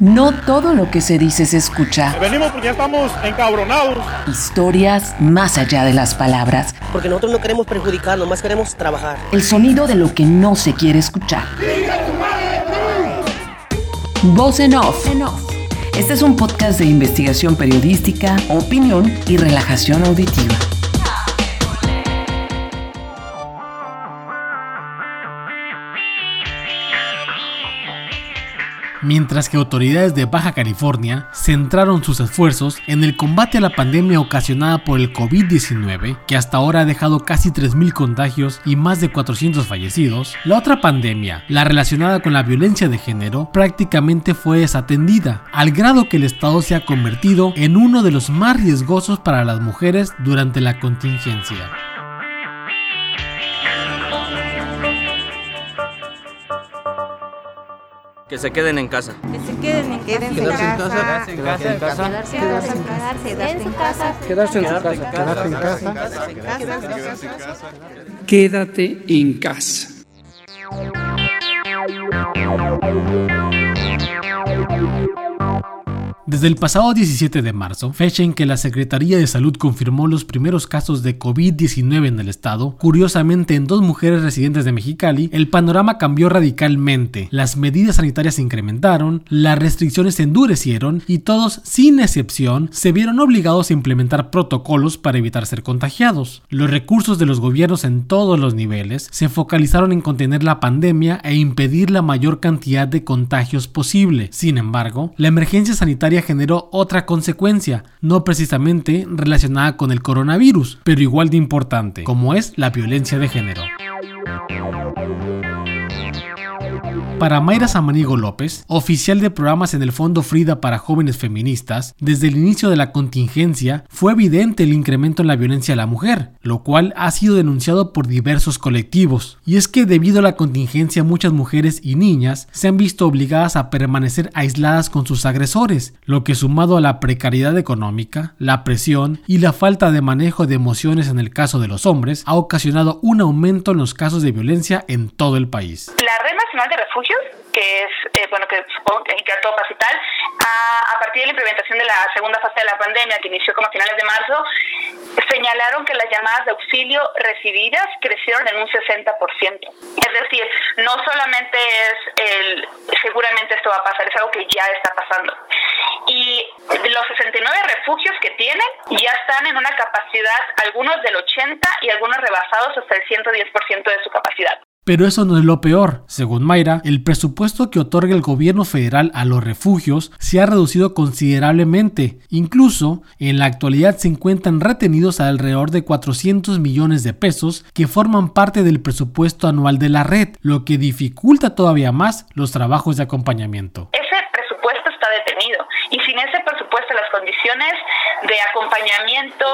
No todo lo que se dice se escucha. Venimos porque ya estamos encabronados. Historias más allá de las palabras. Porque nosotros no queremos perjudicar, nomás queremos trabajar. El sonido de lo que no se quiere escuchar. Voz en off. Este es un podcast de investigación periodística, opinión y relajación auditiva. Mientras que autoridades de Baja California centraron sus esfuerzos en el combate a la pandemia ocasionada por el COVID-19, que hasta ahora ha dejado casi 3.000 contagios y más de 400 fallecidos, la otra pandemia, la relacionada con la violencia de género, prácticamente fue desatendida, al grado que el Estado se ha convertido en uno de los más riesgosos para las mujeres durante la contingencia. Que se queden en casa. Que se queden en casa. Quedarse en casa. Quedarse en casa. Quedarse en casa. Quedarse en casa. Quedarse en su casa. Quedarse en casa. Quedarse en casa. Quédate en casa. Desde el pasado 17 de marzo, fecha en que la Secretaría de Salud confirmó los primeros casos de COVID-19 en el estado, curiosamente en dos mujeres residentes de Mexicali, el panorama cambió radicalmente. Las medidas sanitarias se incrementaron, las restricciones se endurecieron y todos, sin excepción, se vieron obligados a implementar protocolos para evitar ser contagiados. Los recursos de los gobiernos en todos los niveles se focalizaron en contener la pandemia e impedir la mayor cantidad de contagios posible. Sin embargo, la emergencia sanitaria generó otra consecuencia, no precisamente relacionada con el coronavirus, pero igual de importante, como es la violencia de género. Para Mayra Samanigo López, oficial de programas en el Fondo Frida para Jóvenes Feministas, desde el inicio de la contingencia fue evidente el incremento en la violencia a la mujer, lo cual ha sido denunciado por diversos colectivos. Y es que debido a la contingencia muchas mujeres y niñas se han visto obligadas a permanecer aisladas con sus agresores, lo que sumado a la precariedad económica, la presión y la falta de manejo de emociones en el caso de los hombres, ha ocasionado un aumento en los casos de violencia en todo el país. La Red Nacional de Que es, eh, bueno, que supongo que todo y tal, a, a, partir de la implementación de la segunda fase de la pandemia, que inició como a finales de marzo, señalaron que las llamadas de auxilio recibidas crecieron en un 60%. Es decir, no solamente es el, seguramente esto va a pasar, es algo que ya está pasando. Y los 69 refugios que tienen ya están en una capacidad, algunos del 80 y algunos rebasados hasta el 110% de su capacidad. Pero eso no es lo peor. Según Mayra, el presupuesto que otorga el gobierno federal a los refugios se ha reducido considerablemente. Incluso, en la actualidad se encuentran retenidos alrededor de 400 millones de pesos que forman parte del presupuesto anual de la red, lo que dificulta todavía más los trabajos de acompañamiento. Ese presupuesto está detenido y sin ese presupuesto las condiciones de acompañamiento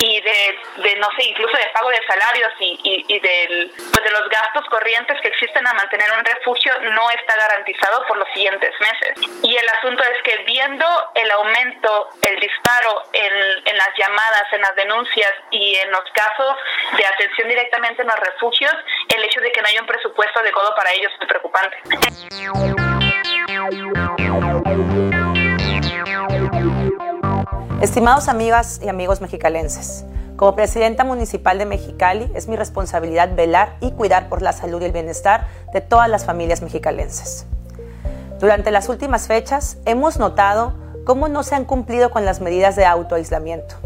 y de, de, no sé, incluso de pago de salarios y, y, del, pues de los gastos corrientes que existen a mantener un refugio no está garantizado por los siguientes meses. Y el asunto es que viendo el aumento, el disparo en, en las llamadas, en las denuncias y en los casos de atención directamente en los refugios, el hecho de que no haya un presupuesto adecuado para ellos es preocupante. Estimados amigas y amigos mexicalenses, como presidenta municipal de Mexicali es mi responsabilidad velar y cuidar por la salud y el bienestar de todas las familias mexicalenses. Durante las últimas fechas hemos notado cómo no se han cumplido con las medidas de autoaislamiento.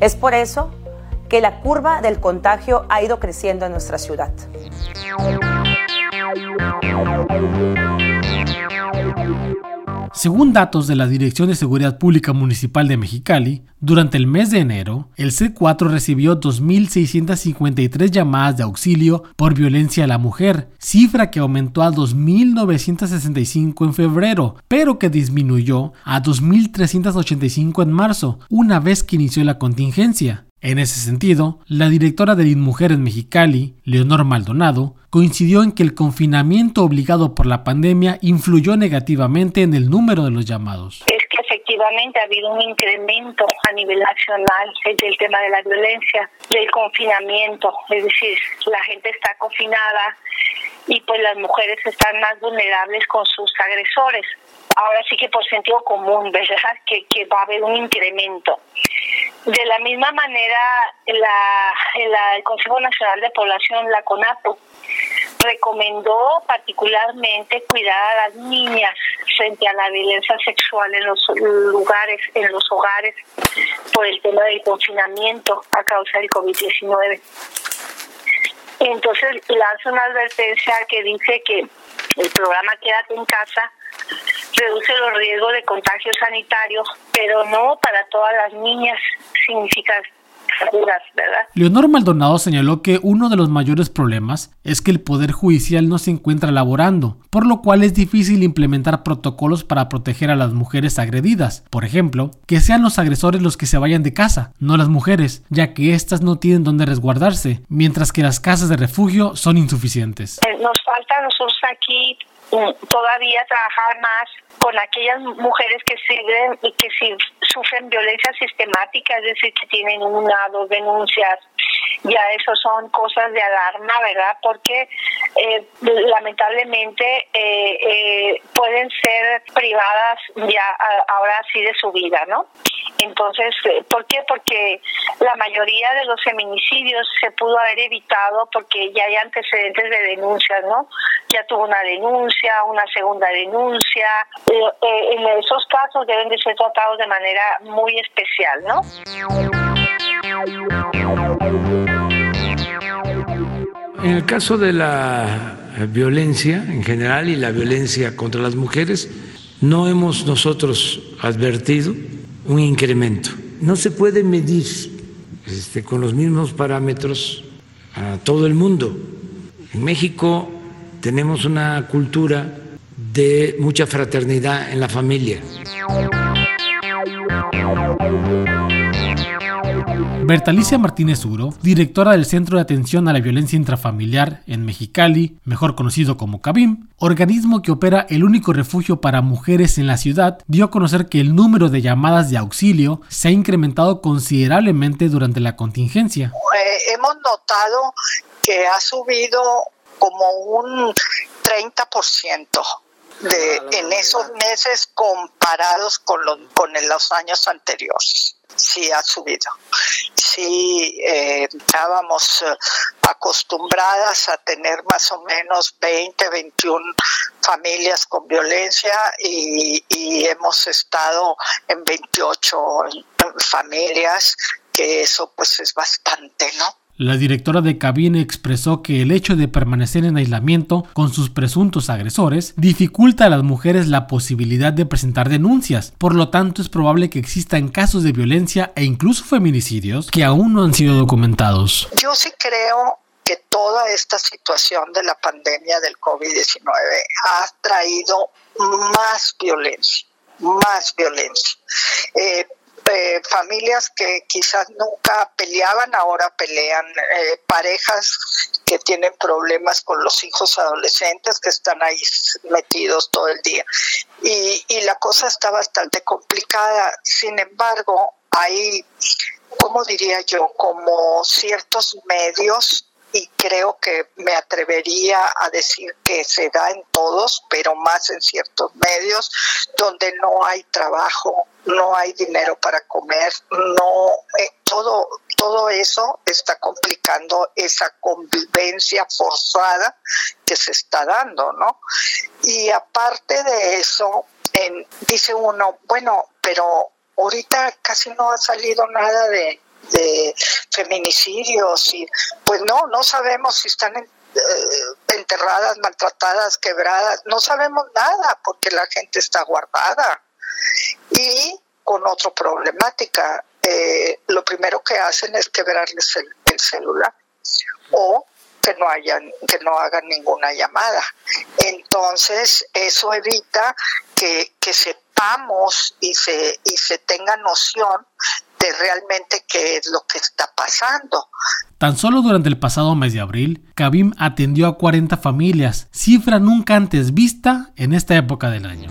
Es por eso que la curva del contagio ha ido creciendo en nuestra ciudad. Según datos de la Dirección de Seguridad Pública Municipal de Mexicali, durante el mes de enero, el C4 recibió 2.653 llamadas de auxilio por violencia a la mujer, cifra que aumentó a 2.965 en febrero, pero que disminuyó a 2.385 en marzo, una vez que inició la contingencia. En ese sentido, la directora de InMujer Mexicali, Leonor Maldonado, coincidió en que el confinamiento obligado por la pandemia influyó negativamente en el número de los llamados. Es que efectivamente ha habido un incremento a nivel nacional del tema de la violencia, del confinamiento, es decir, la gente está confinada y pues las mujeres están más vulnerables con sus agresores. Ahora sí que por sentido común, ¿verdad? Que, que va a haber un incremento. De la misma manera, la, el Consejo Nacional de Población, la CONAPO, recomendó particularmente cuidar a las niñas frente a la violencia sexual en los lugares, en los hogares, por el tema del confinamiento a causa del COVID-19. Entonces lanza una advertencia que dice que el programa Quédate en casa reduce los riesgos de contagio sanitario, pero no para todas las niñas significa ¿verdad? Leonor Maldonado señaló que uno de los mayores problemas es que el Poder Judicial no se encuentra laborando, por lo cual es difícil implementar protocolos para proteger a las mujeres agredidas. Por ejemplo, que sean los agresores los que se vayan de casa, no las mujeres, ya que éstas no tienen dónde resguardarse, mientras que las casas de refugio son insuficientes. Eh, nos falta a nosotros aquí todavía trabajar más con aquellas mujeres que sirven y que si sufren violencia sistemática, es decir, que tienen una, dos denuncias, ya eso son cosas de alarma, ¿verdad? Porque eh, lamentablemente eh, eh, pueden ser privadas ya ahora sí de su vida, ¿no? Entonces, ¿por qué? Porque la mayoría de los feminicidios se pudo haber evitado porque ya hay antecedentes de denuncias, ¿no? Ya tuvo una denuncia, una segunda denuncia. en esos casos deben de ser tratados de manera muy especial, ¿no? En el caso de la violencia en general y la violencia contra las mujeres, no hemos nosotros advertido un incremento. No se puede medir este, con los mismos parámetros a todo el mundo. En México tenemos una cultura de mucha fraternidad en la familia. Bertalicia Martínez Uro, directora del Centro de Atención a la Violencia Intrafamiliar en Mexicali, mejor conocido como CABIM, organismo que opera el único refugio para mujeres en la ciudad, dio a conocer que el número de llamadas de auxilio se ha incrementado considerablemente durante la contingencia. Eh, hemos notado que ha subido como un 30% de, en esos meses comparados con los, con los años anteriores sí ha subido. Sí, eh, estábamos eh, acostumbradas a tener más o menos 20, 21 familias con violencia y, y hemos estado en 28 familias, que eso pues es bastante, ¿no? La directora de cabine expresó que el hecho de permanecer en aislamiento con sus presuntos agresores dificulta a las mujeres la posibilidad de presentar denuncias, por lo tanto es probable que existan casos de violencia e incluso feminicidios que aún no han sido documentados. Yo sí creo que toda esta situación de la pandemia del COVID-19 ha traído más violencia, más violencia. Eh, eh, familias que quizás nunca peleaban, ahora pelean, eh, parejas que tienen problemas con los hijos adolescentes que están ahí metidos todo el día. Y, y la cosa está bastante complicada. Sin embargo, hay, ¿cómo diría yo? Como ciertos medios y creo que me atrevería a decir que se da en todos, pero más en ciertos medios donde no hay trabajo, no hay dinero para comer, no eh, todo todo eso está complicando esa convivencia forzada que se está dando, ¿no? Y aparte de eso, dice uno, bueno, pero ahorita casi no ha salido nada de de feminicidios y pues no, no sabemos si están eh, enterradas, maltratadas, quebradas, no sabemos nada porque la gente está guardada. Y con otra problemática, eh, lo primero que hacen es quebrarles el, el celular o que no hayan, que no hagan ninguna llamada. Entonces, eso evita que, que sepamos y se, y se tenga noción realmente qué es lo que está pasando. Tan solo durante el pasado mes de abril, Kabim atendió a 40 familias, cifra nunca antes vista en esta época del año.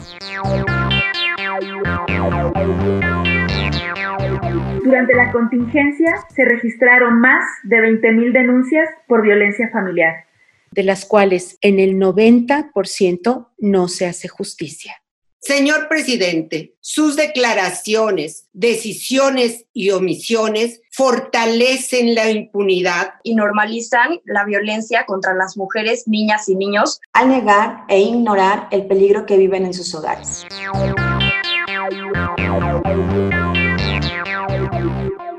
Durante la contingencia se registraron más de 20.000 denuncias por violencia familiar. de las cuales en el 90% no se hace justicia. Señor presidente, sus declaraciones, decisiones y omisiones fortalecen la impunidad y normalizan la violencia contra las mujeres, niñas y niños al negar e ignorar el peligro que viven en sus hogares.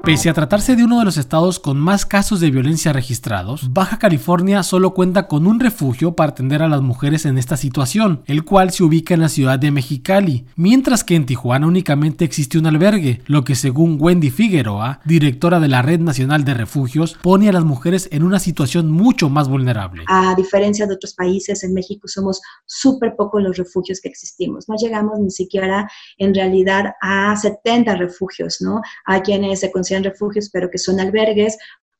Pese a tratarse de uno de los estados con más casos de violencia registrados, Baja California solo cuenta con un refugio para atender a las mujeres en esta situación, el cual se ubica en la ciudad de Mexicali, mientras que en Tijuana únicamente existe un albergue, lo que según Wendy Figueroa, directora de la Red Nacional de Refugios, pone a las mujeres en una situación mucho más vulnerable. A diferencia de otros países, en México somos súper pocos los refugios que existimos, no llegamos ni siquiera en realidad a 70 refugios, ¿no? A quienes se consideran refugios, pero que son albergues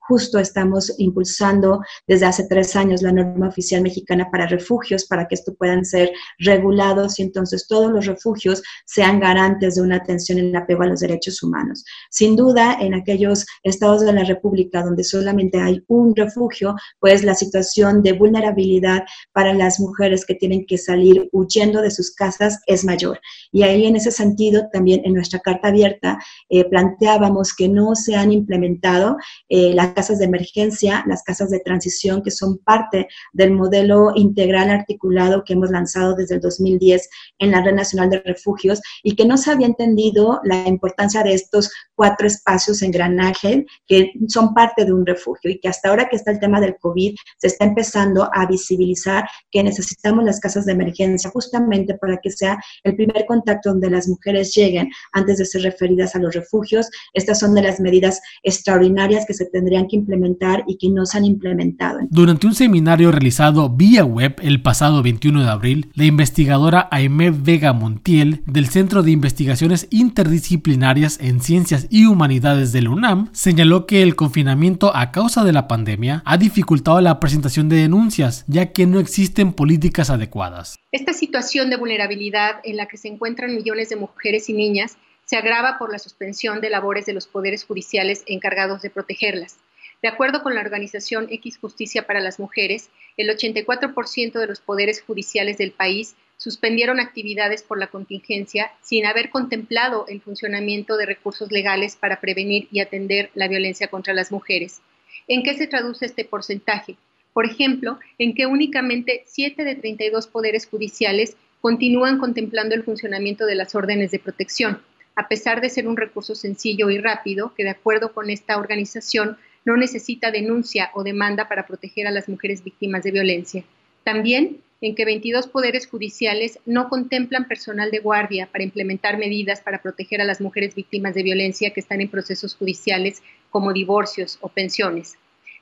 Justo estamos impulsando desde hace tres años la norma oficial mexicana para refugios para que esto puedan ser regulados y entonces todos los refugios sean garantes de una atención en apego a los derechos humanos. Sin duda, en aquellos estados de la República donde solamente hay un refugio, pues la situación de vulnerabilidad para las mujeres que tienen que salir huyendo de sus casas es mayor. Y ahí en ese sentido, también en nuestra carta abierta, eh, planteábamos que no se han implementado eh, las casas de emergencia, las casas de transición, que son parte del modelo integral articulado que hemos lanzado desde el 2010 en la Red Nacional de Refugios y que no se había entendido la importancia de estos cuatro espacios engranaje que son parte de un refugio y que hasta ahora que está el tema del COVID se está empezando a visibilizar que necesitamos las casas de emergencia justamente para que sea el primer contacto donde las mujeres lleguen antes de ser referidas a los refugios. Estas son de las medidas extraordinarias que se tendrían que implementar y que no se han implementado. Durante un seminario realizado vía web el pasado 21 de abril, la investigadora Aimé Vega Montiel del Centro de Investigaciones Interdisciplinarias en Ciencias y Humanidades del UNAM señaló que el confinamiento a causa de la pandemia ha dificultado la presentación de denuncias, ya que no existen políticas adecuadas. Esta situación de vulnerabilidad en la que se encuentran millones de mujeres y niñas se agrava por la suspensión de labores de los poderes judiciales encargados de protegerlas. De acuerdo con la organización X Justicia para las Mujeres, el 84% de los poderes judiciales del país suspendieron actividades por la contingencia sin haber contemplado el funcionamiento de recursos legales para prevenir y atender la violencia contra las mujeres. ¿En qué se traduce este porcentaje? Por ejemplo, en que únicamente 7 de 32 poderes judiciales continúan contemplando el funcionamiento de las órdenes de protección, a pesar de ser un recurso sencillo y rápido que, de acuerdo con esta organización, no necesita denuncia o demanda para proteger a las mujeres víctimas de violencia. También en que 22 poderes judiciales no contemplan personal de guardia para implementar medidas para proteger a las mujeres víctimas de violencia que están en procesos judiciales como divorcios o pensiones.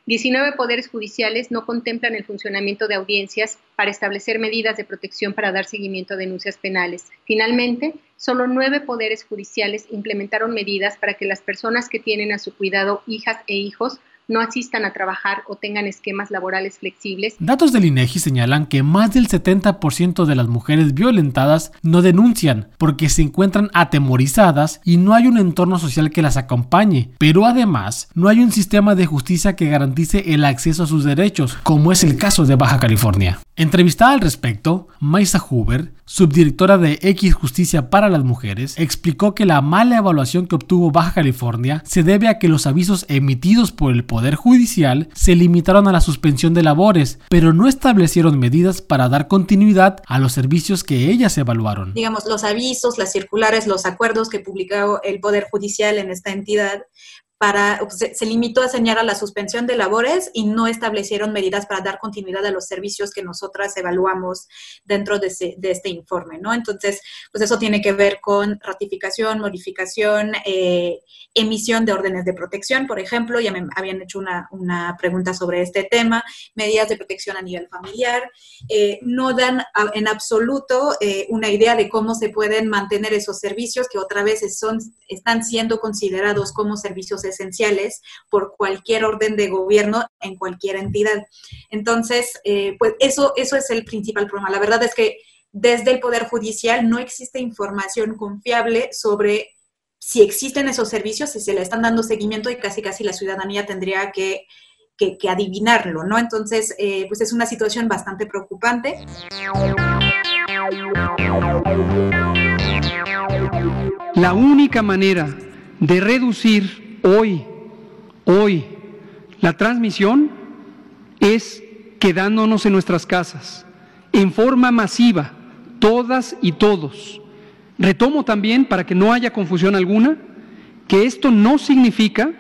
19 poderes judiciales no contemplan el funcionamiento de audiencias para establecer medidas de protección para dar seguimiento a denuncias penales. Finalmente, solo nueve poderes judiciales implementaron medidas para que las personas que tienen a su cuidado hijas e hijos no asistan a trabajar o tengan esquemas laborales flexibles. Datos del INEGI señalan que más del 70% de las mujeres violentadas no denuncian porque se encuentran atemorizadas y no hay un entorno social que las acompañe, pero además no hay un sistema de justicia que garantice el acceso a sus derechos, como es el caso de Baja California. Entrevistada al respecto, Maisa Huber, subdirectora de X Justicia para las Mujeres, explicó que la mala evaluación que obtuvo Baja California se debe a que los avisos emitidos por el Poder Judicial se limitaron a la suspensión de labores, pero no establecieron medidas para dar continuidad a los servicios que ellas evaluaron. Digamos, los avisos, las circulares, los acuerdos que publicó el Poder Judicial en esta entidad se, limitó a señalar la suspensión de labores y no establecieron medidas para dar continuidad a los servicios que nosotras evaluamos dentro de, este informe. Entonces, pues eso tiene que ver con ratificación, modificación, eh, emisión de órdenes de protección, por ejemplo, ya me habían hecho una, pregunta sobre este tema, medidas de protección a nivel familiar, eh, no dan en absoluto eh, una idea de cómo se pueden mantener esos servicios que otra vez son, están siendo considerados como servicios esenciales por cualquier orden de gobierno en cualquier entidad. Entonces, eh, pues eso, eso es el principal problema. La verdad es que desde el Poder Judicial no existe información confiable sobre si existen esos servicios, si se le están dando seguimiento y casi casi la ciudadanía tendría que que, adivinarlo, ¿no? Entonces, eh, pues es una situación bastante preocupante. La única manera de reducir hoy, hoy, la transmisión es quedándonos en nuestras casas, en forma masiva, todas y todos. Retomo también, para que no haya confusión alguna, que esto no significa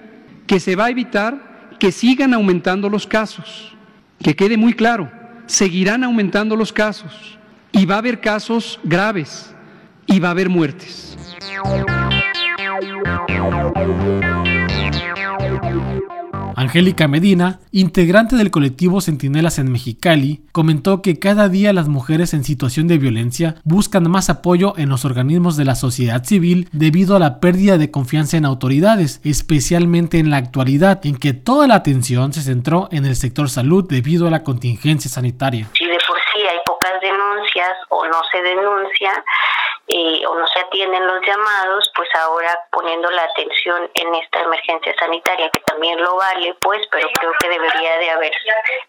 que se va a evitar que sigan aumentando los casos. Que quede muy claro, seguirán aumentando los casos y va a haber casos graves y va a haber muertes. Angélica Medina, integrante del colectivo Centinelas en Mexicali, comentó que cada día las mujeres en situación de violencia buscan más apoyo en los organismos de la sociedad civil debido a la pérdida de confianza en autoridades, especialmente en la actualidad, en que toda la atención se centró en el sector salud debido a la contingencia sanitaria. Si de por sí hay pocas denuncias o no se denuncia, eh, o no se atienden los llamados, pues ahora poniendo la atención en esta emergencia sanitaria, que también lo vale, pues, pero creo que debería de haber,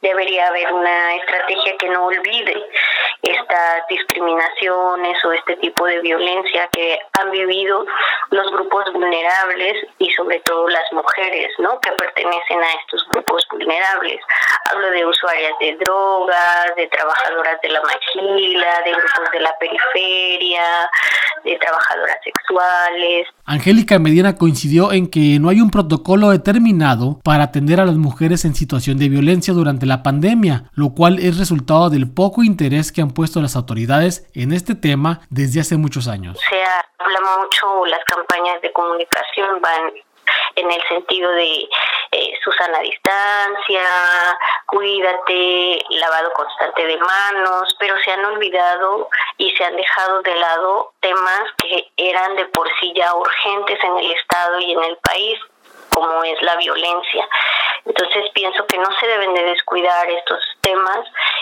debería haber una estrategia que no olvide estas discriminaciones o este tipo de violencia que han vivido los grupos vulnerables y sobre todo las mujeres, ¿no? Que pertenecen a estos grupos vulnerables. Hablo de usuarias de drogas, de trabajadoras de la maquila, de grupos de la periferia, de trabajadoras sexuales. Angélica Medina coincidió en que no hay un protocolo determinado para atender a las mujeres en situación de violencia durante la pandemia, lo cual es resultado del poco interés que han puesto las autoridades en este tema desde hace muchos años. Se habla mucho, las campañas de comunicación van en el sentido de eh, Susana distancia, cuídate, lavado constante de manos, pero se han olvidado y se han dejado de lado temas que eran de por sí ya urgentes en el Estado y en el país, como es la violencia. Entonces pienso que no se deben de descuidar estos temas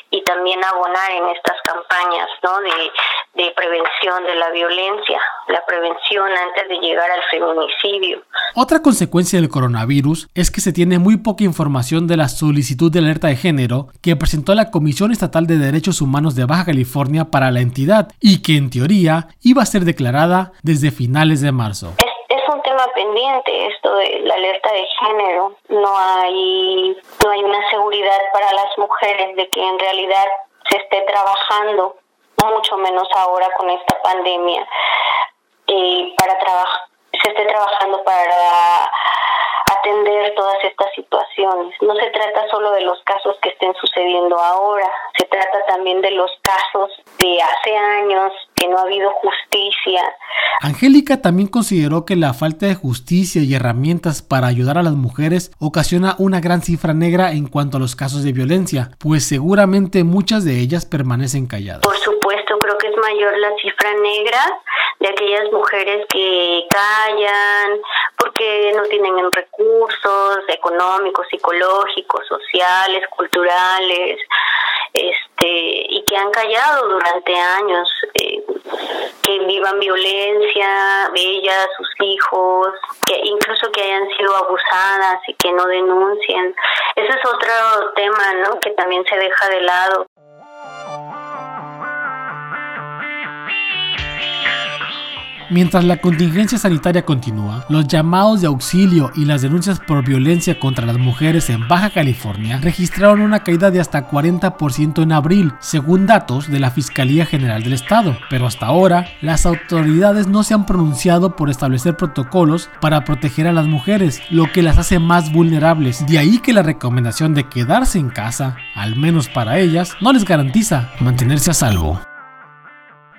y también abonar en estas campañas ¿no? de, de prevención de la violencia, la prevención antes de llegar al feminicidio. Otra consecuencia del coronavirus es que se tiene muy poca información de la solicitud de alerta de género que presentó la Comisión Estatal de Derechos Humanos de Baja California para la entidad y que en teoría iba a ser declarada desde finales de marzo. Es, un tema pendiente esto de la alerta de género. No hay, no hay una seguridad para las mujeres de que en realidad se esté trabajando mucho menos ahora con esta pandemia, y para trabajar, se esté trabajando para atender todas estas situaciones. No se trata solo de los casos que estén sucediendo ahora, se trata también de los casos de hace años que no ha habido justicia. Angélica también consideró que la falta de justicia y herramientas para ayudar a las mujeres ocasiona una gran cifra negra en cuanto a los casos de violencia, pues seguramente muchas de ellas permanecen calladas. Por supuesto, creo que es mayor la cifra negra de aquellas mujeres que callan porque no tienen recursos económicos, psicológicos, sociales, culturales, este y que han callado durante años eh, que vivan violencia ellas sus hijos que incluso que hayan sido abusadas y que no denuncien. Ese es otro tema no que también se deja de lado Mientras la contingencia sanitaria continúa, los llamados de auxilio y las denuncias por violencia contra las mujeres en Baja California registraron una caída de hasta 40% en abril, según datos de la Fiscalía General del Estado. Pero hasta ahora, las autoridades no se han pronunciado por establecer protocolos para proteger a las mujeres, lo que las hace más vulnerables. De ahí que la recomendación de quedarse en casa, al menos para ellas, no les garantiza mantenerse a salvo.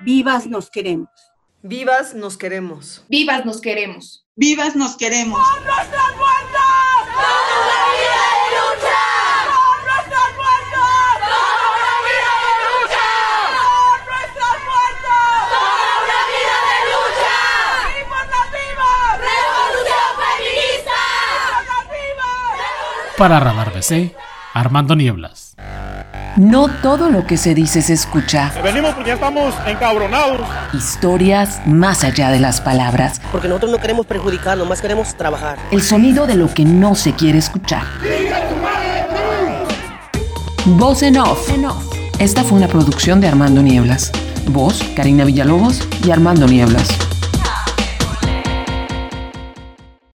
Vivas nos queremos. Vivas nos queremos. Vivas nos queremos. Vivas nos queremos. ¡Con nuestras muertas! ¡Con una vida de lucha! ¡Con nuestras muertas! ¡Con una vida de lucha! ¡Con nuestras muertas! ¡Con una vida de lucha! ¡Vivas las vivas! ¡Revolución feminista! ¡Vivas las vivas! Para Radar BC, Armando Nieblas. No todo lo que se dice se escucha. Venimos porque ya estamos encabronados. Historias más allá de las palabras. Porque nosotros no queremos perjudicar, nomás queremos trabajar. El sonido de lo que no se quiere escuchar. ¡Sigue tu madre! Voz en off. Esta fue una producción de Armando Nieblas. Voz, Karina Villalobos y Armando Nieblas.